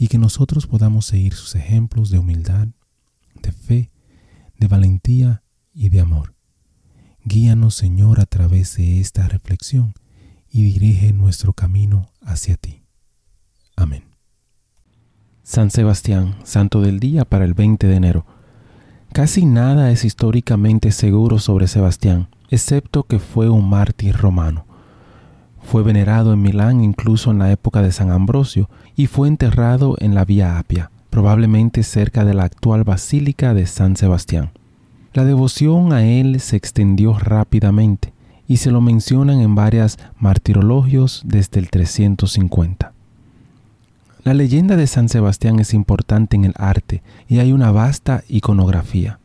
y que nosotros podamos seguir sus ejemplos de humildad, de fe, de valentía y de amor. Guíanos, Señor, a través de esta reflexión y dirige nuestro camino hacia ti. Amén. San Sebastián, santo del día para el 20 de enero. Casi nada es históricamente seguro sobre Sebastián, excepto que fue un mártir romano. Fue venerado en Milán incluso en la época de San Ambrosio y fue enterrado en la Vía Apia, probablemente cerca de la actual Basílica de San Sebastián. La devoción a él se extendió rápidamente y se lo mencionan en varias martirologios desde el 350. La leyenda de San Sebastián es importante en el arte y hay una vasta iconografía.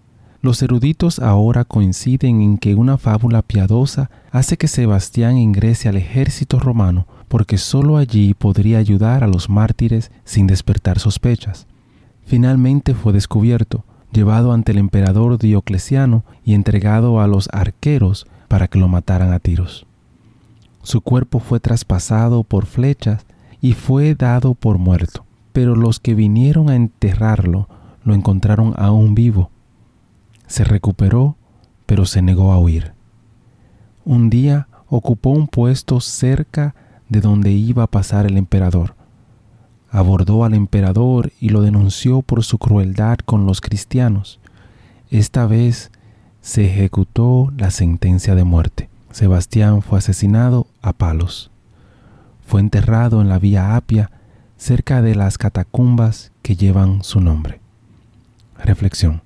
Los eruditos ahora coinciden en que una fábula piadosa hace que Sebastián ingrese al ejército romano porque sólo allí podría ayudar a los mártires sin despertar sospechas. Finalmente fue descubierto, llevado ante el emperador Diocleciano y entregado a los arqueros para que lo mataran a tiros. Su cuerpo fue traspasado por flechas y fue dado por muerto, pero los que vinieron a enterrarlo lo encontraron aún vivo. Se recuperó, pero se negó a huir. Un día ocupó un puesto cerca de donde iba a pasar el emperador. Abordó al emperador y lo denunció por su crueldad con los cristianos. Esta vez se ejecutó la sentencia de muerte. Sebastián fue asesinado a palos. Fue enterrado en la vía Apia, cerca de las catacumbas que llevan su nombre. Reflexión.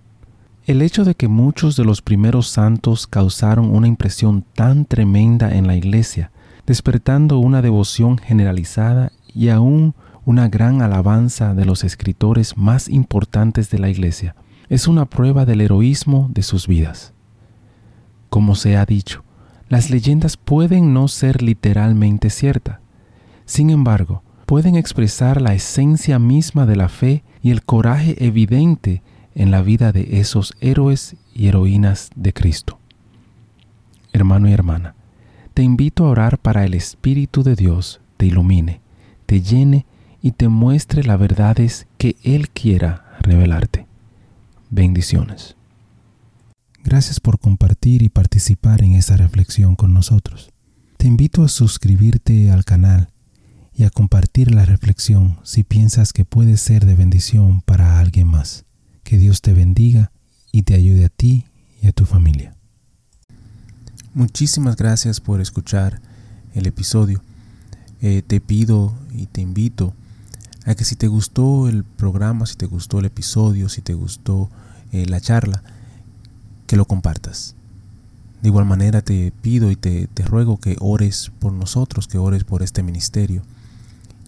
El hecho de que muchos de los primeros santos causaron una impresión tan tremenda en la iglesia, despertando una devoción generalizada y aún una gran alabanza de los escritores más importantes de la iglesia, es una prueba del heroísmo de sus vidas. Como se ha dicho, las leyendas pueden no ser literalmente ciertas. Sin embargo, pueden expresar la esencia misma de la fe y el coraje evidente en la vida de esos héroes y heroínas de Cristo. Hermano y hermana, te invito a orar para el Espíritu de Dios te ilumine, te llene y te muestre las verdades que Él quiera revelarte. Bendiciones. Gracias por compartir y participar en esta reflexión con nosotros. Te invito a suscribirte al canal y a compartir la reflexión si piensas que puede ser de bendición para alguien más. Que Dios te bendiga y te ayude a ti y a tu familia. Muchísimas gracias por escuchar el episodio. Eh, te pido y te invito a que si te gustó el programa, si te gustó el episodio, si te gustó eh, la charla, que lo compartas. De igual manera te pido y te, te ruego que ores por nosotros, que ores por este ministerio.